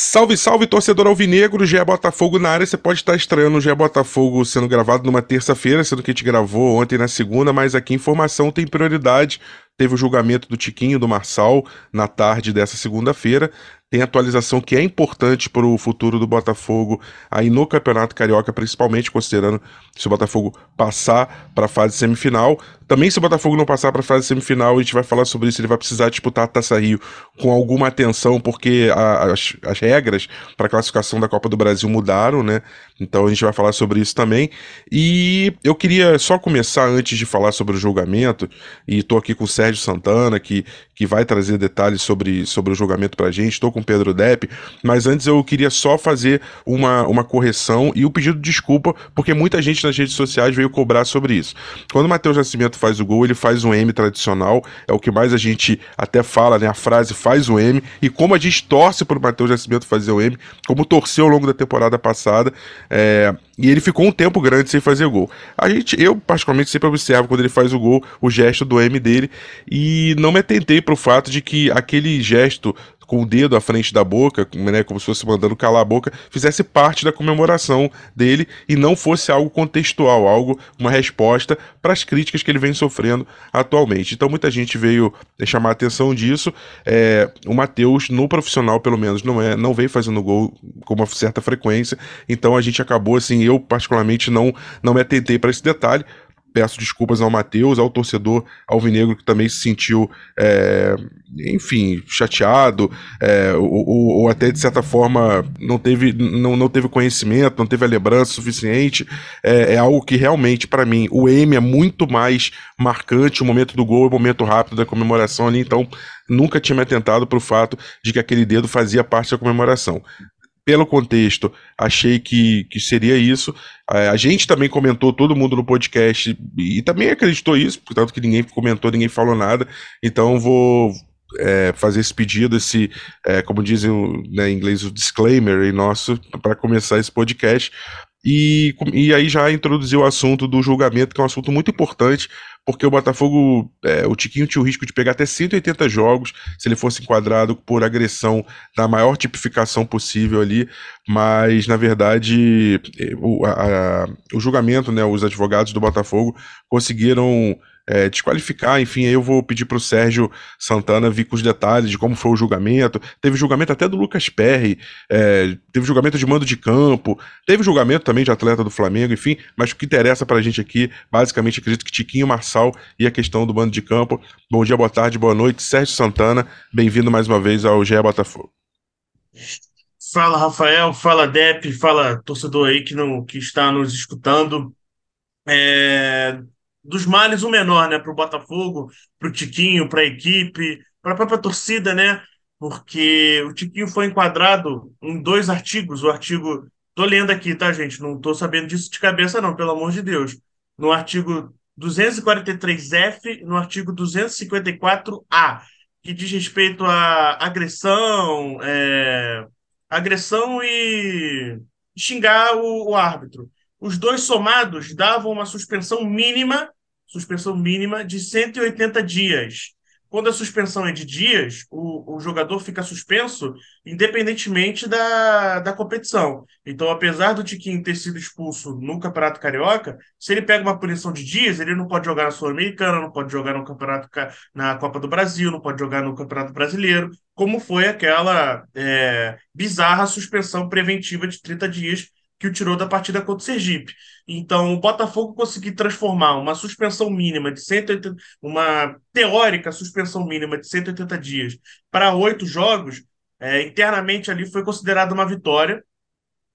Salve, salve, torcedor alvinegro, GE Botafogo na área. Você pode estar estranhando o GE Botafogo sendo gravado numa terça-feira, sendo que a gente gravou ontem na segunda, mas aqui informação tem prioridade. Teve o julgamento do Tiquinho, do Marçal, na tarde dessa segunda-feira tem atualização que é importante para o futuro do Botafogo aí no Campeonato Carioca, principalmente considerando se o Botafogo passar para a fase semifinal. Também se o Botafogo não passar para a fase semifinal, a gente vai falar sobre isso, ele vai precisar disputar a Taça Rio com alguma atenção, porque a, as, as regras para a classificação da Copa do Brasil mudaram, né? Então a gente vai falar sobre isso também. E eu queria só começar antes de falar sobre o julgamento, e estou aqui com o Sérgio Santana, que, que vai trazer detalhes sobre, sobre o julgamento para a gente. Estou com o Pedro Depp, mas antes eu queria só fazer uma, uma correção e o pedido de desculpa, porque muita gente nas redes sociais veio cobrar sobre isso. Quando o Matheus Nascimento faz o gol, ele faz um M tradicional, é o que mais a gente até fala, né? A frase faz o M, e como a gente torce pro Matheus Nascimento fazer o M, como torceu ao longo da temporada passada, é, e ele ficou um tempo grande sem fazer gol. A gente, eu particularmente sempre observo quando ele faz o gol, o gesto do M dele, e não me atentei pro fato de que aquele gesto com o dedo à frente da boca, né, como se fosse mandando calar a boca, fizesse parte da comemoração dele e não fosse algo contextual, algo, uma resposta para as críticas que ele vem sofrendo atualmente. Então muita gente veio chamar a atenção disso. É, o Matheus, no profissional, pelo menos, não é, não vem fazendo gol com uma certa frequência. Então a gente acabou assim, eu particularmente não, não me atentei para esse detalhe peço desculpas ao Matheus, ao torcedor alvinegro que também se sentiu, é, enfim, chateado, é, ou, ou, até de certa forma não teve, não, não teve conhecimento, não teve a lembrança suficiente. É, é algo que realmente, para mim, o M é muito mais marcante, o momento do gol, o momento rápido da comemoração ali, então nunca tinha me atentado para o fato de que aquele dedo fazia parte da comemoração pelo contexto, achei que, que seria isso. A gente também comentou, todo mundo no podcast, e também acreditou isso, portanto que ninguém comentou, ninguém falou nada. Então vou é, fazer esse pedido, esse, é, como dizem né, em inglês, o disclaimer nosso, para começar esse podcast. E, e aí já introduziu o assunto do julgamento, que é um assunto muito importante, porque o Botafogo, é, o Tiquinho tinha o risco de pegar até 180 jogos se ele fosse enquadrado por agressão na maior tipificação possível ali, mas na verdade é, o, a, o julgamento, né, os advogados do Botafogo conseguiram é, desqualificar, enfim, aí eu vou pedir para o Sérgio Santana vir com os detalhes de como foi o julgamento. Teve julgamento até do Lucas Perry, é, teve julgamento de mando de campo, teve julgamento também de atleta do Flamengo, enfim, mas o que interessa para a gente aqui, basicamente, acredito que Tiquinho Marçal e a questão do mando de campo. Bom dia, boa tarde, boa noite, Sérgio Santana, bem-vindo mais uma vez ao GE Botafogo. Fala, Rafael, fala, Dep, fala, torcedor aí que, não, que está nos escutando. É, dos males o menor, né? Para o Botafogo, para o Tiquinho, para a equipe, para a própria torcida, né? Porque o Tiquinho foi enquadrado em dois artigos. O artigo. Tô lendo aqui, tá, gente? Não tô sabendo disso de cabeça, não, pelo amor de Deus. No artigo 243F, no artigo 254A, que diz respeito à agressão, é, agressão e xingar o, o árbitro. Os dois somados davam uma suspensão mínima suspensão mínima de 180 dias. Quando a suspensão é de dias, o, o jogador fica suspenso independentemente da, da competição. Então, apesar do Tiquinho ter sido expulso no Campeonato Carioca, se ele pega uma punição de dias, ele não pode jogar na Sul-Americana, não pode jogar no Campeonato na Copa do Brasil, não pode jogar no Campeonato Brasileiro, como foi aquela é, bizarra suspensão preventiva de 30 dias que o tirou da partida contra o Sergipe. Então, o Botafogo conseguir transformar uma suspensão mínima de 180, uma teórica suspensão mínima de 180 dias para oito jogos, é, internamente ali foi considerada uma vitória.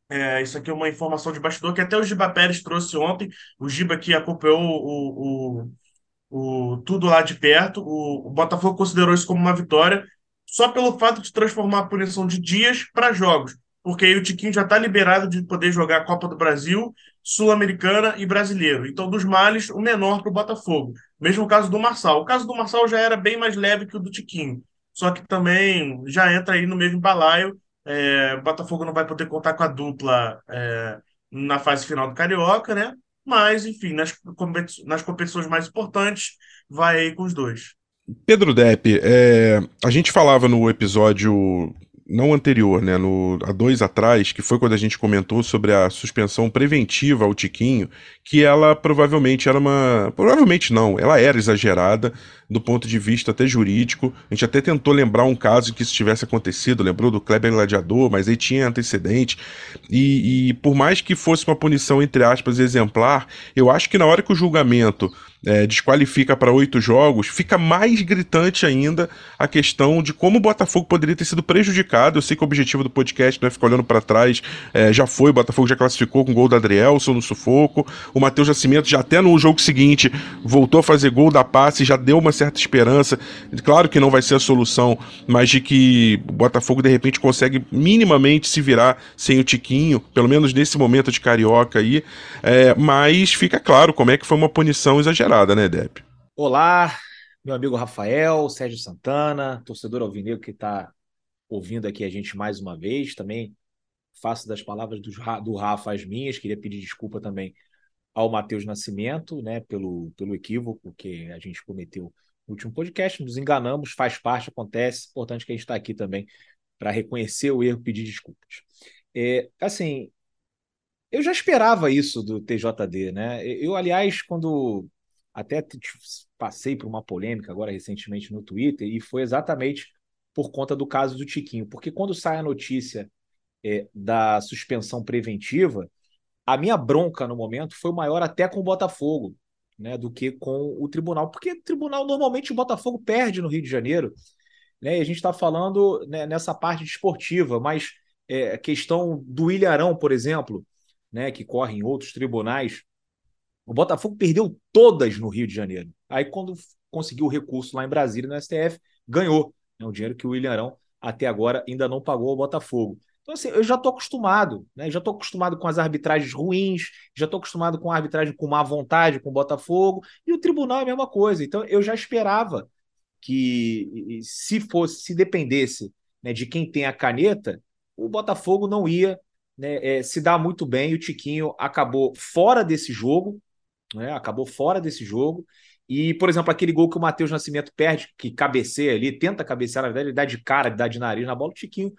É, isso aqui é uma informação de bastidor que até o Giba Pérez trouxe ontem. O Giba que acompanhou o, o, o, tudo lá de perto. O, o Botafogo considerou isso como uma vitória só pelo fato de transformar a punição de dias para jogos porque aí o Tiquinho já está liberado de poder jogar a Copa do Brasil, Sul-Americana e Brasileiro. Então, dos males, o menor para o Botafogo. Mesmo o caso do Marçal. O caso do Marçal já era bem mais leve que o do Tiquinho. Só que também já entra aí no mesmo balaio. É, o Botafogo não vai poder contar com a dupla é, na fase final do Carioca, né? Mas, enfim, nas, nas competições mais importantes, vai aí com os dois. Pedro Depp, é, a gente falava no episódio não anterior, né, no, há dois atrás, que foi quando a gente comentou sobre a suspensão preventiva ao Tiquinho, que ela provavelmente era uma. Provavelmente não, ela era exagerada do ponto de vista até jurídico. A gente até tentou lembrar um caso que isso tivesse acontecido, lembrou do Kleber Gladiador, mas aí tinha antecedente. E, e por mais que fosse uma punição, entre aspas, exemplar, eu acho que na hora que o julgamento é, desqualifica para oito jogos, fica mais gritante ainda a questão de como o Botafogo poderia ter sido prejudicado. Eu sei que o objetivo do podcast não é ficar olhando para trás, é, já foi, o Botafogo já classificou com o gol da Adrielson no sufoco, o Matheus Nascimento já até no jogo seguinte voltou a fazer gol da passe, já deu uma certa esperança. Claro que não vai ser a solução, mas de que o Botafogo de repente consegue minimamente se virar sem o Tiquinho, pelo menos nesse momento de carioca aí. É, mas fica claro como é que foi uma punição exagerada temporada, né, Depp? Olá, meu amigo Rafael, Sérgio Santana, torcedor alvinegro que está ouvindo aqui a gente mais uma vez. Também faço das palavras do, do Rafa as minhas. Queria pedir desculpa também ao Matheus Nascimento, né, pelo, pelo equívoco que a gente cometeu no último podcast. Nos enganamos, faz parte, acontece. Importante que a gente está aqui também para reconhecer o erro, pedir desculpas. É, assim, eu já esperava isso do TJD, né? Eu, aliás, quando até passei por uma polêmica agora recentemente no Twitter e foi exatamente por conta do caso do Tiquinho. Porque quando sai a notícia é, da suspensão preventiva, a minha bronca no momento foi maior até com o Botafogo né, do que com o tribunal. Porque o tribunal, normalmente, o Botafogo perde no Rio de Janeiro. Né, e a gente está falando né, nessa parte esportiva, mas é, a questão do Ilharão, por exemplo, né, que corre em outros tribunais, o Botafogo perdeu todas no Rio de Janeiro. Aí, quando conseguiu o recurso lá em Brasília, no STF, ganhou. É um dinheiro que o William Arão até agora ainda não pagou ao Botafogo. Então, assim, eu já estou acostumado, né? Já estou acostumado com as arbitragens ruins, já estou acostumado com a arbitragem com má vontade, com o Botafogo, e o tribunal é a mesma coisa. Então, eu já esperava que, se fosse, se dependesse né, de quem tem a caneta, o Botafogo não ia né, é, se dar muito bem. E o Tiquinho acabou fora desse jogo, né? Acabou fora desse jogo. E, por exemplo, aquele gol que o Matheus Nascimento perde, que cabeceia ali, tenta cabecear, na verdade, ele dá de cara, dá de nariz na bola, o Tiquinho,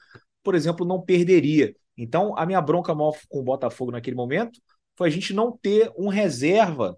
por exemplo, não perderia. Então, a minha bronca maior com o Botafogo naquele momento foi a gente não ter um reserva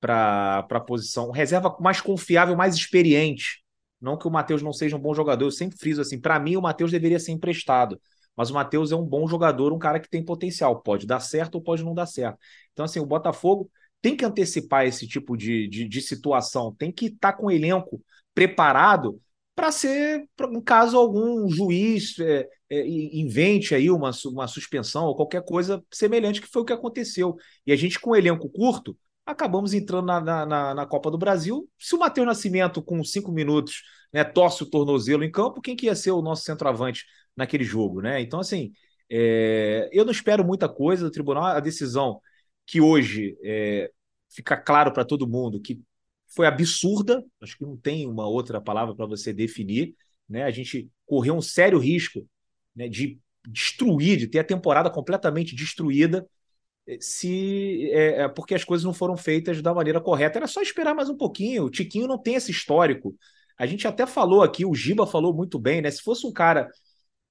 para a posição, um reserva mais confiável, mais experiente. Não que o Matheus não seja um bom jogador, eu sempre friso assim, para mim o Matheus deveria ser emprestado. Mas o Matheus é um bom jogador, um cara que tem potencial, pode dar certo ou pode não dar certo. Então, assim, o Botafogo tem que antecipar esse tipo de, de, de situação, tem que estar tá com o elenco preparado para ser, caso algum juiz é, é, invente aí uma, uma suspensão ou qualquer coisa semelhante, que foi o que aconteceu. E a gente, com o elenco curto, acabamos entrando na, na, na Copa do Brasil. Se o Matheus Nascimento, com cinco minutos, né, torce o tornozelo em campo, quem que ia ser o nosso centroavante naquele jogo? né? Então, assim, é, eu não espero muita coisa do tribunal. A decisão que hoje é, fica claro para todo mundo que foi absurda, acho que não tem uma outra palavra para você definir. Né? A gente correu um sério risco né, de destruir, de ter a temporada completamente destruída, eh, se é, é, porque as coisas não foram feitas da maneira correta. Era só esperar mais um pouquinho. O Tiquinho não tem esse histórico. A gente até falou aqui, o Giba falou muito bem, né? Se fosse um cara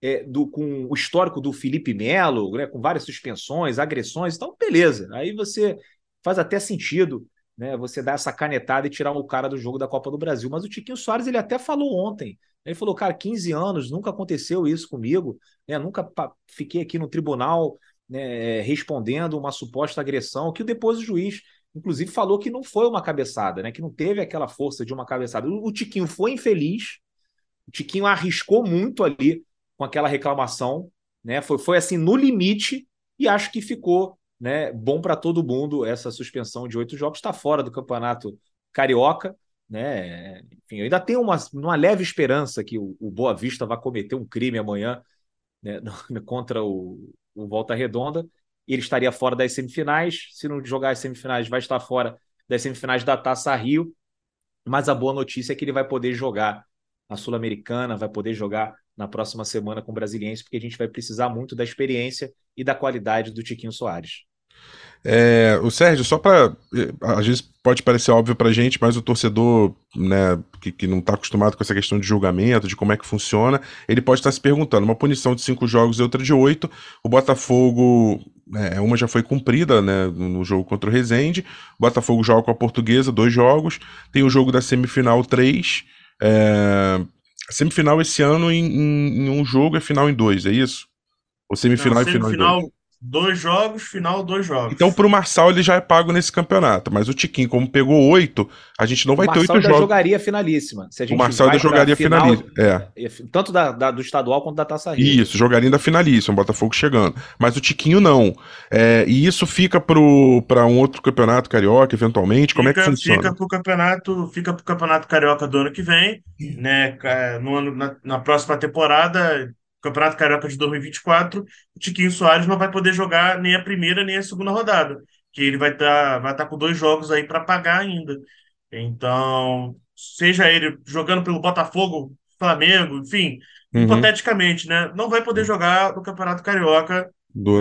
é, do, com o histórico do Felipe Melo, né, com várias suspensões, agressões, então beleza. Aí você faz até sentido né, você dar essa canetada e tirar o cara do jogo da Copa do Brasil. Mas o Tiquinho Soares ele até falou ontem. Ele falou, cara, 15 anos, nunca aconteceu isso comigo, né, nunca fiquei aqui no tribunal né, respondendo uma suposta agressão, que depois o juiz, inclusive, falou que não foi uma cabeçada, né, que não teve aquela força de uma cabeçada. O, o Tiquinho foi infeliz, o Tiquinho arriscou muito ali com aquela reclamação, né, foi, foi assim no limite e acho que ficou né? Bom para todo mundo essa suspensão de oito jogos, está fora do campeonato carioca. Né? Enfim, eu ainda tenho uma, uma leve esperança que o, o Boa Vista vai cometer um crime amanhã né, contra o, o Volta Redonda. Ele estaria fora das semifinais. Se não jogar as semifinais, vai estar fora das semifinais da Taça Rio. Mas a boa notícia é que ele vai poder jogar na Sul-Americana, vai poder jogar na próxima semana com o Brasiliense, porque a gente vai precisar muito da experiência e da qualidade do Tiquinho Soares. É, o Sérgio, só para às vezes pode parecer óbvio para gente, mas o torcedor, né, que, que não está acostumado com essa questão de julgamento, de como é que funciona, ele pode estar se perguntando: uma punição de cinco jogos e outra de oito. O Botafogo, é, uma já foi cumprida, né, no jogo contra o Rezende. O Botafogo joga com a Portuguesa, dois jogos. Tem o jogo da semifinal, três. É, semifinal esse ano em, em, em, um jogo é final em dois, é isso? Ou semifinal não, e final em dois? Dois jogos, final dois jogos. Então, pro Marçal, ele já é pago nesse campeonato. Mas o Tiquinho, como pegou oito, a gente não vai ter oito jogos. jogaria finalíssima. o Marçal ainda jogaria final, finalíssima. É. é. Tanto da, da, do estadual quanto da Taça Rio. Isso, jogaria ainda finalíssima, o Botafogo chegando. Mas o Tiquinho não. É, e isso fica para um outro campeonato carioca, eventualmente? Como fica, é que funciona? Fica pro campeonato, fica pro campeonato carioca do ano que vem, né? No ano, na, na próxima temporada Campeonato Carioca de 2024, o Tiquinho Soares não vai poder jogar nem a primeira nem a segunda rodada, que ele vai estar tá, vai tá com dois jogos aí para pagar ainda. Então, seja ele jogando pelo Botafogo, Flamengo, enfim, uhum. hipoteticamente, né, não vai poder jogar no Campeonato Carioca.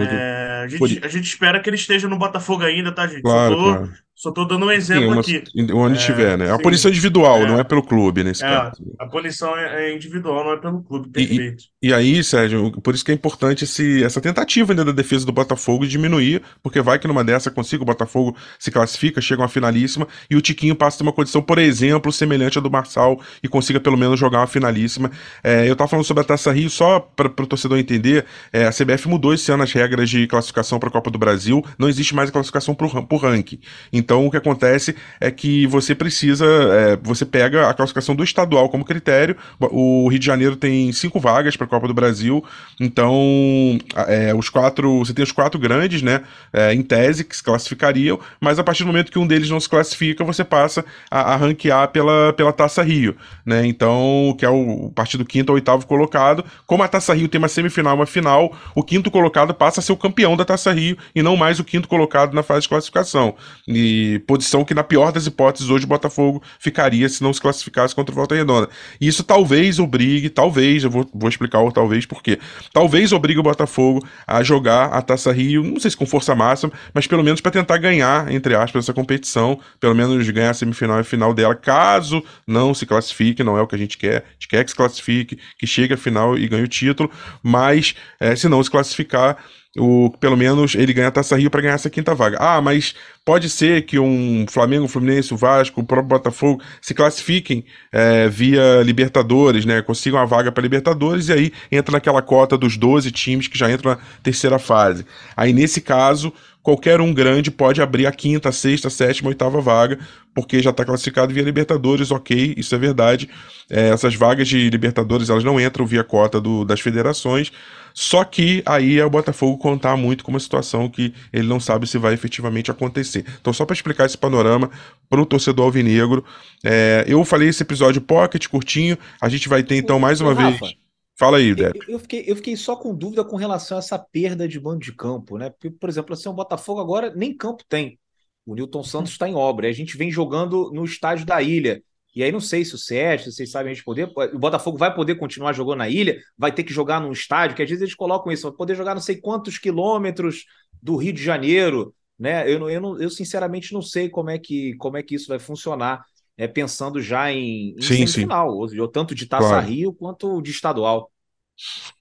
É, a, gente, a gente espera que ele esteja no Botafogo ainda, tá, gente? Claro, Só tô, claro. Só estou dando um exemplo sim, uma, aqui. Onde estiver, é, né? É a punição individual, é, não é pelo clube nesse é, caso. A punição é, é individual, não é pelo clube, perfeito. E, e, aí, Sérgio, por isso que é importante esse, essa tentativa ainda da defesa do Botafogo diminuir, porque vai que numa dessa consiga, o Botafogo se classifica, chega uma finalíssima, e o Tiquinho passa a ter uma condição, por exemplo, semelhante à do Marçal, e consiga pelo menos jogar uma finalíssima. É, eu estava falando sobre a Taça Rio, só para o torcedor entender, é, a CBF mudou esse ano as regras de classificação para a Copa do Brasil, não existe mais a classificação por, por ranking. Então, o que acontece é que você precisa, é, você pega a classificação do estadual como critério. O Rio de Janeiro tem cinco vagas para a Copa do Brasil, então é, os quatro, você tem os quatro grandes, né, é, em tese que se classificariam, mas a partir do momento que um deles não se classifica, você passa a, a ranquear pela, pela Taça Rio, né? Então, que é o, a partir do quinto ao oitavo colocado. Como a Taça Rio tem uma semifinal, uma final, o quinto colocado passa a ser o campeão da Taça Rio e não mais o quinto colocado na fase de classificação. E posição que na pior das hipóteses, hoje o Botafogo ficaria se não se classificasse contra o Volta Redonda. E isso talvez obrigue, talvez, eu vou, vou explicar o talvez por quê. Talvez obrigue o Botafogo a jogar a Taça Rio, não sei se com força máxima, mas pelo menos para tentar ganhar, entre aspas, essa competição, pelo menos ganhar a semifinal e final dela, caso não se classifique, não é o que a gente quer, a gente quer que se classifique, que chegue à final e ganhe o título, mas é, se não se classificar, o, pelo menos ele ganha a Taça Rio para ganhar essa quinta vaga. Ah, mas pode ser que um Flamengo, Fluminense, o Vasco, o próprio Botafogo se classifiquem é, via Libertadores, né? Consigam a vaga para Libertadores e aí entra naquela cota dos 12 times que já entram na terceira fase. Aí nesse caso, qualquer um grande pode abrir a quinta, sexta, sétima, oitava vaga, porque já está classificado via Libertadores, ok, isso é verdade. É, essas vagas de Libertadores elas não entram via cota do, das federações. Só que aí é o Botafogo contar muito com uma situação que ele não sabe se vai efetivamente acontecer. Então, só para explicar esse panorama para o torcedor alvinegro, é, eu falei esse episódio pocket, curtinho. A gente vai ter então mais uma Rafa, vez. Fala aí, Depp. Eu, eu, fiquei, eu fiquei só com dúvida com relação a essa perda de mando de campo, né? Porque, por exemplo, assim, o Botafogo agora nem campo tem. O Newton Santos está em obra. A gente vem jogando no estádio da ilha. E aí não sei se o Sérgio, se vocês sabem a gente poder. O Botafogo vai poder continuar jogando na ilha, vai ter que jogar num estádio, que às vezes eles colocam isso, vai poder jogar não sei quantos quilômetros do Rio de Janeiro, né? Eu, eu, eu sinceramente não sei como é que, como é que isso vai funcionar, é, pensando já em, em sim, semifinal, sim. Ou, tanto de Taça claro. Rio quanto de estadual.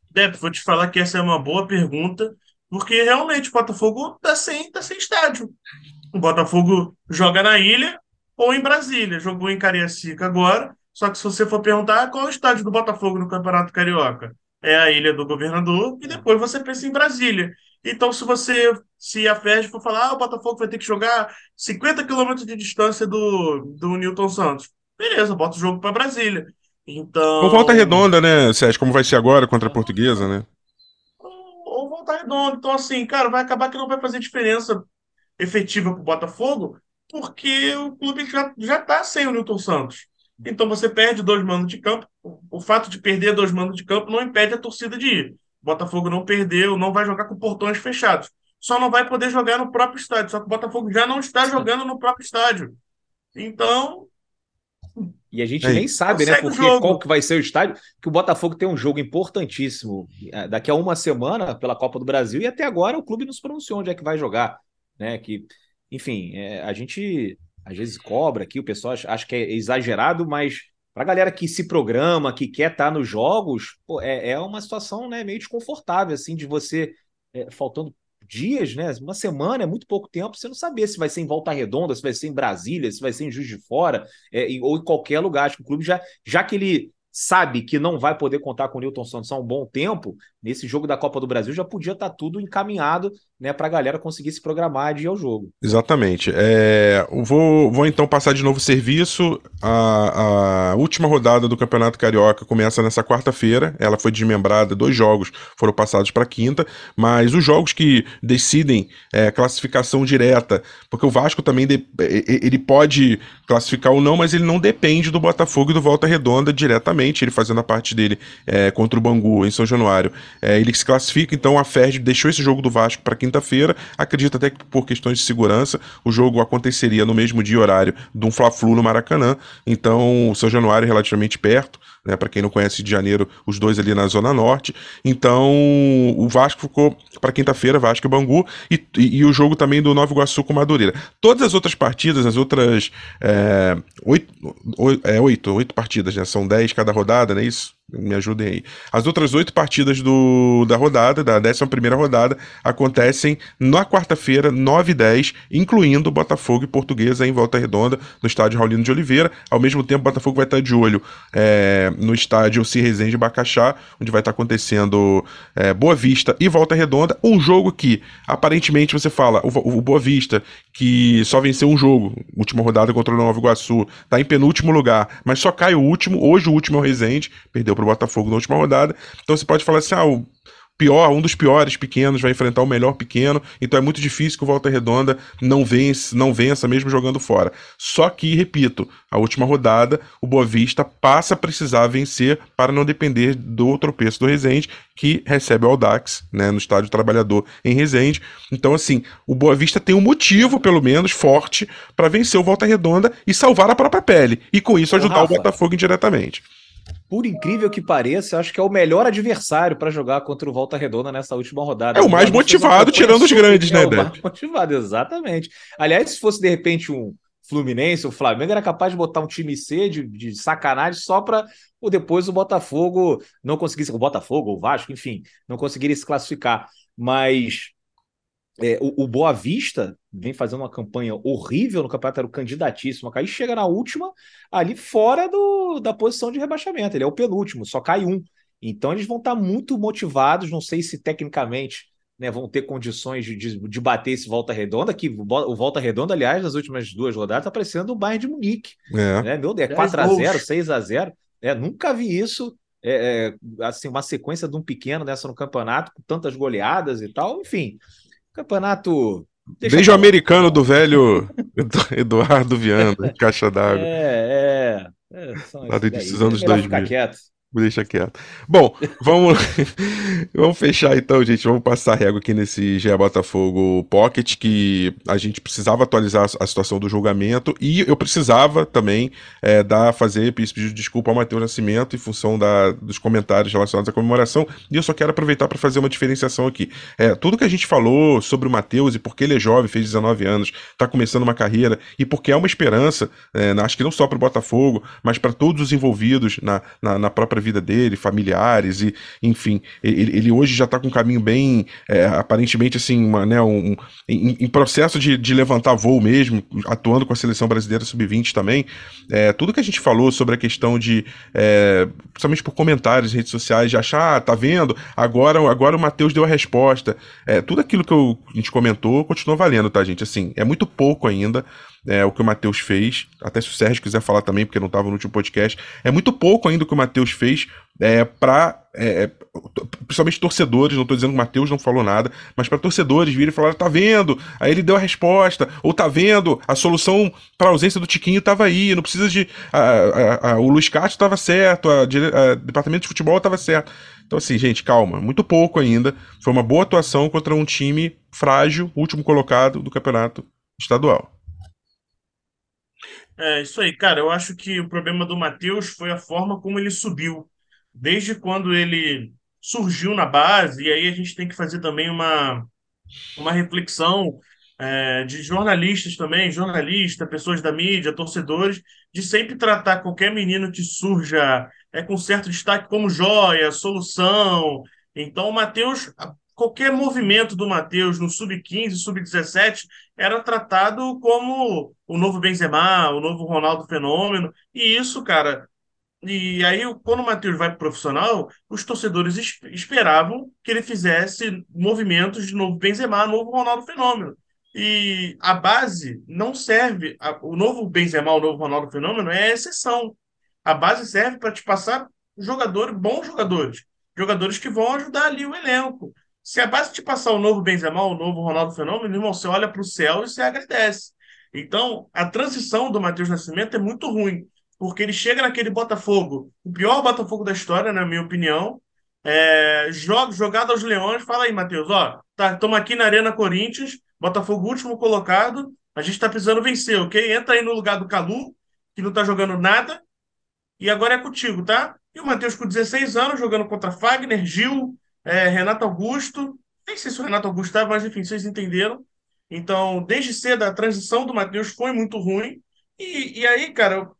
Deb, vou te falar que essa é uma boa pergunta, porque realmente o Botafogo tá sem, tá sem estádio. O Botafogo joga na ilha, ou em Brasília. Jogou em Cariacica agora. Só que se você for perguntar qual é o estádio do Botafogo no Campeonato Carioca, é a Ilha do Governador, e depois você pensa em Brasília. Então, se você, se a FED for falar, ah, o Botafogo vai ter que jogar 50 quilômetros de distância do, do Newton Santos, beleza, bota o jogo para Brasília. Então. Ou volta redonda, né, Sérgio? Como vai ser agora contra a portuguesa, né? Ou, ou volta redonda. Então, assim, cara, vai acabar que não vai fazer diferença efetiva para o Botafogo, porque o clube já, já tá sem o Newton Santos. Então você perde dois manos de campo. O fato de perder dois manos de campo não impede a torcida de ir. O Botafogo não perdeu, não vai jogar com portões fechados. Só não vai poder jogar no próprio estádio. Só que o Botafogo já não está jogando no próprio estádio. Então. E a gente nem sabe, né? Porque qual que vai ser o estádio. Que o Botafogo tem um jogo importantíssimo é, daqui a uma semana pela Copa do Brasil e até agora o clube nos pronunciou onde é que vai jogar. né? Que, enfim, é, a gente às vezes cobra aqui, o pessoal acha que é exagerado, mas para a galera que se programa, que quer estar tá nos jogos, pô, é, é uma situação né, meio desconfortável, assim, de você, é, faltando dias, né? Uma semana é muito pouco tempo, você não saber se vai ser em Volta Redonda, se vai ser em Brasília, se vai ser em Juiz de Fora, é, ou em qualquer lugar. Acho que o clube já, já que ele sabe que não vai poder contar com o Newton Santos há um bom tempo, nesse jogo da Copa do Brasil já podia estar tá tudo encaminhado né, para a galera conseguir se programar de ir ao jogo. Exatamente. É, vou, vou então passar de novo o serviço. A, a última rodada do Campeonato Carioca começa nessa quarta-feira. Ela foi desmembrada, dois jogos foram passados para quinta, mas os jogos que decidem é, classificação direta, porque o Vasco também de, ele pode classificar ou não, mas ele não depende do Botafogo e do Volta Redonda diretamente, ele fazendo a parte dele é, contra o Bangu em São Januário. É, ele se classifica, então a FERJ deixou esse jogo do Vasco para quinta-feira. Acredito até que por questões de segurança, o jogo aconteceria no mesmo dia e horário de um Fla-Flu no Maracanã. Então, o São Januário é relativamente perto né? Para quem não conhece de Janeiro, os dois ali na Zona Norte. Então, o Vasco ficou para quinta-feira, Vasco e Bangu, e, e, e, o jogo também do Nova Iguaçu com Madureira. Todas as outras partidas, as outras é, oito, oito, é, oito, oito partidas, né? São dez cada rodada, não é isso? Me ajudem aí. As outras oito partidas do, da rodada, da 11 rodada, acontecem na quarta-feira, 9 e 10, incluindo Botafogo e Portuguesa em Volta Redonda, no estádio Raulino de Oliveira. Ao mesmo tempo, Botafogo vai estar de olho é, no estádio C Resende Bacaxá, onde vai estar acontecendo é, Boa Vista e Volta Redonda. Um jogo que, aparentemente, você fala, o, o Boa Vista, que só venceu um jogo, última rodada contra o Nova Iguaçu, está em penúltimo lugar, mas só cai o último. Hoje o último é o Resende, perdeu para o Botafogo na última rodada. Então você pode falar assim: ah, o pior, um dos piores pequenos vai enfrentar o melhor pequeno, então é muito difícil que o Volta Redonda não vence, não vença mesmo jogando fora. Só que, repito, a última rodada, o Boa Vista passa a precisar vencer para não depender do tropeço do Resende, que recebe o Audax, né, no Estádio Trabalhador em Resende. Então, assim, o Boa Vista tem um motivo, pelo menos, forte para vencer o Volta Redonda e salvar a própria pele, e com isso ajudar o Botafogo indiretamente por incrível que pareça, acho que é o melhor adversário para jogar contra o Volta Redonda nessa última rodada. É o mais motivado, tirando os grandes, né, É o mais motivado, exatamente. Aliás, se fosse de repente um Fluminense, o Flamengo era capaz de botar um time C de, de sacanagem só para ou depois o Botafogo não conseguisse, o Botafogo, o Vasco, enfim, não conseguiria se classificar. Mas é, o, o, Boa Vista vem fazendo uma campanha horrível no campeonato, era o candidatíssimo a cair, chega na última ali fora do, da posição de rebaixamento. Ele é o penúltimo, só cai um. Então eles vão estar muito motivados, não sei se tecnicamente né, vão ter condições de, de, de, bater esse Volta Redonda, que o Volta Redonda, aliás, nas últimas duas rodadas, está parecendo o Bayern de Munique. É, né? Meu Deus, é 4x0, 6x0. É, nunca vi isso. É, é, assim, uma sequência de um pequeno nessa no campeonato, com tantas goleadas e tal, enfim. Campeonato. Desde o americano do velho Eduardo Viana, caixa d'água. É, é. é Lá dos anos 2000. Ficar quieto. Deixa quieto. Bom, vamos, vamos fechar então, gente. Vamos passar régua aqui nesse GE Botafogo Pocket, que a gente precisava atualizar a situação do julgamento e eu precisava também é, dar, fazer, pedir desculpa ao Matheus Nascimento em função da, dos comentários relacionados à comemoração. E eu só quero aproveitar para fazer uma diferenciação aqui. É, tudo que a gente falou sobre o Matheus e porque ele é jovem, fez 19 anos, está começando uma carreira e porque é uma esperança, é, acho que não só para o Botafogo, mas para todos os envolvidos na, na, na própria vida dele, familiares, e enfim, ele, ele hoje já está com um caminho bem, é, aparentemente, assim, uma, né, um, em, em processo de, de, levantar voo mesmo, atuando com a seleção brasileira sub-20 também. É, tudo que a gente falou sobre a questão de, é, principalmente por comentários redes sociais, de achar, ah, tá vendo, agora, agora o Matheus deu a resposta. É, tudo aquilo que eu, a gente comentou continua valendo, tá, gente? Assim, é muito pouco ainda é, o que o Matheus fez. Até se o Sérgio quiser falar também, porque não estava no último podcast. É muito pouco ainda o que o Matheus fez é, para. É, é, principalmente torcedores, não estou dizendo que o Matheus não falou nada, mas para torcedores virem e falar: tá vendo? Aí ele deu a resposta, ou tá vendo? A solução para a ausência do Tiquinho estava aí, não precisa de. A, a, a, o Luiz Castro estava certo, o departamento de futebol estava certo. Então, assim, gente, calma, muito pouco ainda. Foi uma boa atuação contra um time frágil, último colocado do campeonato estadual. É isso aí, cara. Eu acho que o problema do Matheus foi a forma como ele subiu. Desde quando ele surgiu na base, e aí a gente tem que fazer também uma, uma reflexão é, de jornalistas também, jornalistas, pessoas da mídia, torcedores, de sempre tratar qualquer menino que surja é, com certo destaque como joia, solução. Então, o Matheus, qualquer movimento do Matheus no sub-15, sub-17, era tratado como o novo Benzema, o novo Ronaldo Fenômeno. E isso, cara, e aí, quando o Matheus vai para o profissional, os torcedores esperavam que ele fizesse movimentos de novo Benzema, novo Ronaldo Fenômeno. E a base não serve. o novo Benzema, o novo Ronaldo Fenômeno é exceção. A base serve para te passar jogadores, bons jogadores. Jogadores que vão ajudar ali o elenco. Se a base te passar o novo Benzema, o novo Ronaldo Fenômeno, irmão, você olha para o céu e você agradece. Então, a transição do Matheus Nascimento é muito ruim porque ele chega naquele Botafogo, o pior Botafogo da história, na minha opinião, é, joga, jogado aos leões, fala aí, Matheus, ó, tá, estamos aqui na Arena Corinthians, Botafogo último colocado, a gente está precisando vencer, ok? Entra aí no lugar do Calu, que não tá jogando nada, e agora é contigo, tá? E o Matheus com 16 anos, jogando contra Fagner, Gil, é, Renato Augusto, nem sei se o Renato Augusto estava, mas enfim, vocês entenderam. Então, desde cedo, a transição do Matheus foi muito ruim, e, e aí, cara,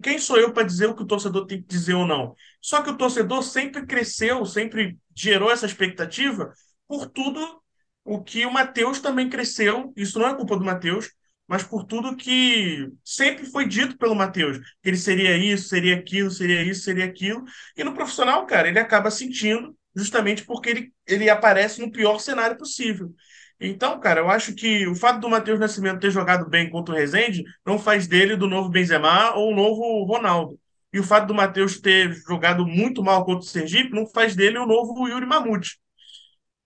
quem sou eu para dizer o que o torcedor tem que dizer ou não? Só que o torcedor sempre cresceu, sempre gerou essa expectativa por tudo o que o Matheus também cresceu. Isso não é culpa do Matheus, mas por tudo que sempre foi dito pelo Matheus, que ele seria isso, seria aquilo, seria isso, seria aquilo. E no profissional, cara, ele acaba sentindo justamente porque ele, ele aparece no pior cenário possível. Então, cara, eu acho que o fato do Matheus Nascimento ter jogado bem contra o Rezende não faz dele do novo Benzema ou o novo Ronaldo. E o fato do Matheus ter jogado muito mal contra o Sergipe não faz dele o novo Yuri Mamute.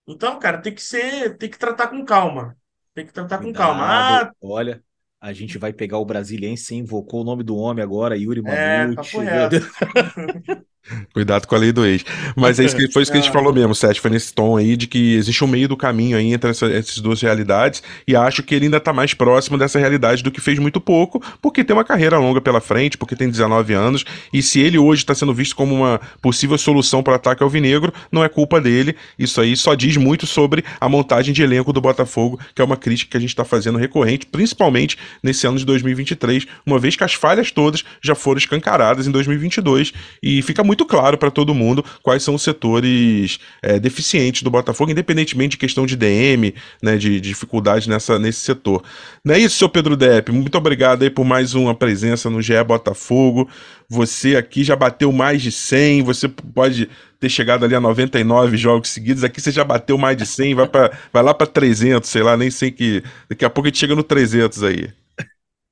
Então, cara, tem que ser, tem que tratar com calma. Tem que tratar Cuidado, com calma. Ah, olha, a gente vai pegar o brasiliense, invocou o nome do homem agora, Yuri é, Mamute. É, Cuidado com a lei do ex. Mas é isso que, foi isso que a gente falou mesmo, Seth. Foi nesse tom aí de que existe um meio do caminho aí entre essa, essas duas realidades. E acho que ele ainda tá mais próximo dessa realidade do que fez muito pouco, porque tem uma carreira longa pela frente, porque tem 19 anos. E se ele hoje está sendo visto como uma possível solução para o ataque alvinegro, não é culpa dele. Isso aí só diz muito sobre a montagem de elenco do Botafogo, que é uma crítica que a gente está fazendo recorrente, principalmente nesse ano de 2023, uma vez que as falhas todas já foram escancaradas em 2022. E fica muito muito claro para todo mundo quais são os setores é, deficientes do Botafogo, independentemente de questão de DM, né, de, de dificuldade nessa, nesse setor. Não é isso, seu Pedro Depp? Muito obrigado aí por mais uma presença no GE Botafogo. Você aqui já bateu mais de 100, você pode ter chegado ali a 99 jogos seguidos. Aqui você já bateu mais de 100, vai, pra, vai lá para 300, sei lá, nem sei que. Daqui a pouco a gente chega no 300 aí.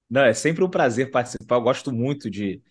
Não, é sempre um prazer participar. Eu gosto muito de,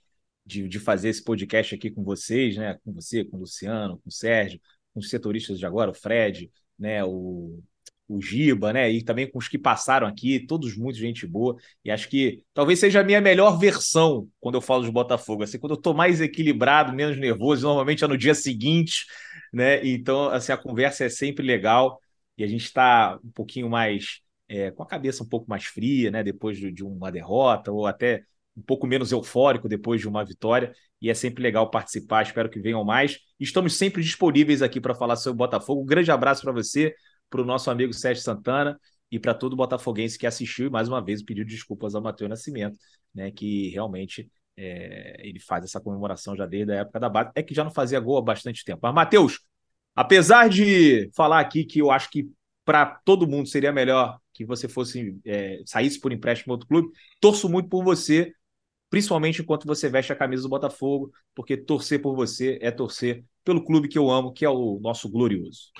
de, de fazer esse podcast aqui com vocês, né? Com você, com o Luciano, com o Sérgio, com os setoristas de agora, o Fred, né? O, o Giba, né? E também com os que passaram aqui, todos muito gente boa. E acho que talvez seja a minha melhor versão quando eu falo de Botafogo. Assim, quando eu tô mais equilibrado, menos nervoso, normalmente é no dia seguinte, né? Então, assim, a conversa é sempre legal e a gente está um pouquinho mais é, com a cabeça um pouco mais fria, né? Depois de, de uma derrota ou até um pouco menos eufórico depois de uma vitória e é sempre legal participar. Espero que venham mais. Estamos sempre disponíveis aqui para falar sobre o Botafogo. Um grande abraço para você, para o nosso amigo Sérgio Santana e para todo botafoguense que assistiu e mais uma vez pediu desculpas ao Matheus Nascimento, né, que realmente é, ele faz essa comemoração já desde a época da base. É que já não fazia gol há bastante tempo. Mas, Matheus, apesar de falar aqui que eu acho que para todo mundo seria melhor que você fosse é, saísse por empréstimo outro clube, torço muito por você principalmente enquanto você veste a camisa do Botafogo, porque torcer por você é torcer pelo clube que eu amo, que é o nosso glorioso.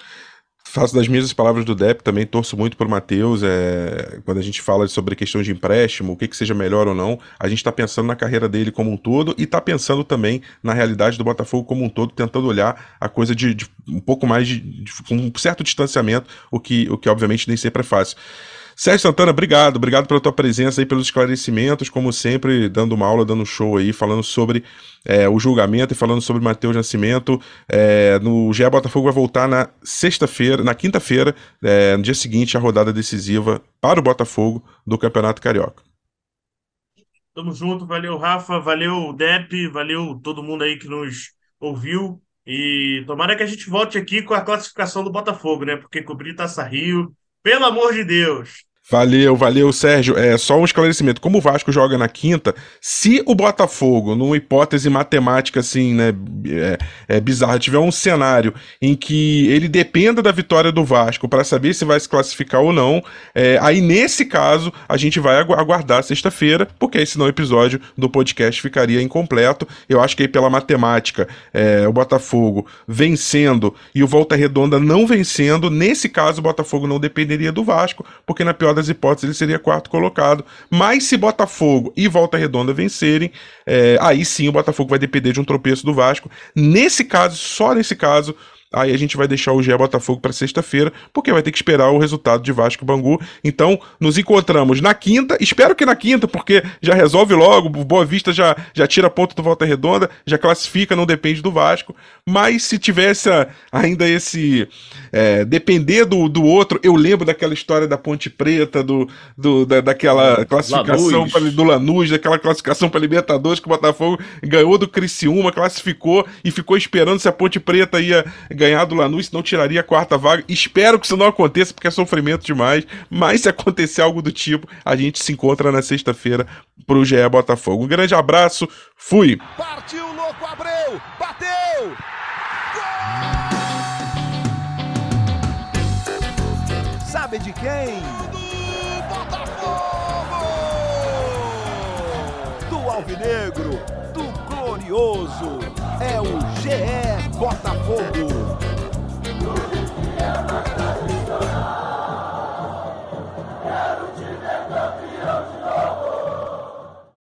Faço das minhas palavras do Depp, também torço muito por Matheus. É, quando a gente fala sobre questão de empréstimo, o que, que seja melhor ou não, a gente está pensando na carreira dele como um todo e está pensando também na realidade do Botafogo como um todo, tentando olhar a coisa de, de um pouco mais de, de, um certo distanciamento, o que, o que obviamente nem sempre é fácil. Sérgio Santana, obrigado, obrigado pela tua presença aí, pelos esclarecimentos, como sempre, dando uma aula, dando show aí, falando sobre é, o julgamento e falando sobre Matheus Nascimento. É, no GE Botafogo vai voltar na sexta-feira, na quinta-feira, é, no dia seguinte, a rodada decisiva para o Botafogo do Campeonato Carioca. Tamo junto, valeu Rafa, valeu Dep, valeu todo mundo aí que nos ouviu. E tomara que a gente volte aqui com a classificação do Botafogo, né? Porque cobrir Taça Rio pelo amor de Deus. Valeu, valeu, Sérgio. É só um esclarecimento. Como o Vasco joga na quinta, se o Botafogo, numa hipótese matemática assim, né, é, é bizarra, tiver um cenário em que ele dependa da vitória do Vasco para saber se vai se classificar ou não, é, aí nesse caso a gente vai aguardar sexta-feira, porque aí senão o episódio do podcast ficaria incompleto. Eu acho que aí pela matemática, é, o Botafogo vencendo e o Volta Redonda não vencendo, nesse caso o Botafogo não dependeria do Vasco, porque na pior das hipóteses, ele seria quarto colocado. Mas se Botafogo e Volta Redonda vencerem, é, aí sim o Botafogo vai depender de um tropeço do Vasco. Nesse caso, só nesse caso, Aí a gente vai deixar o GE Botafogo para sexta-feira, porque vai ter que esperar o resultado de Vasco e Bangu. Então, nos encontramos na quinta. Espero que na quinta, porque já resolve logo. O Boa Vista já, já tira ponto do Volta Redonda, já classifica, não depende do Vasco. Mas se tivesse ainda esse. É, depender do, do outro, eu lembro daquela história da Ponte Preta, do, do da, daquela classificação pra, do Lanús, daquela classificação para Libertadores que o Botafogo ganhou do Criciúma, classificou e ficou esperando se a Ponte Preta ia ganhar ganhar do Lanús, não tiraria a quarta vaga. Espero que isso não aconteça, porque é sofrimento demais. Mas se acontecer algo do tipo, a gente se encontra na sexta-feira pro GE Botafogo. Um grande abraço, fui! Partiu, louco, Abreu! Bateu! Gol! Sabe de quem? Do Botafogo! Do Alvinegro, do Glorioso, é o GE Botafogo.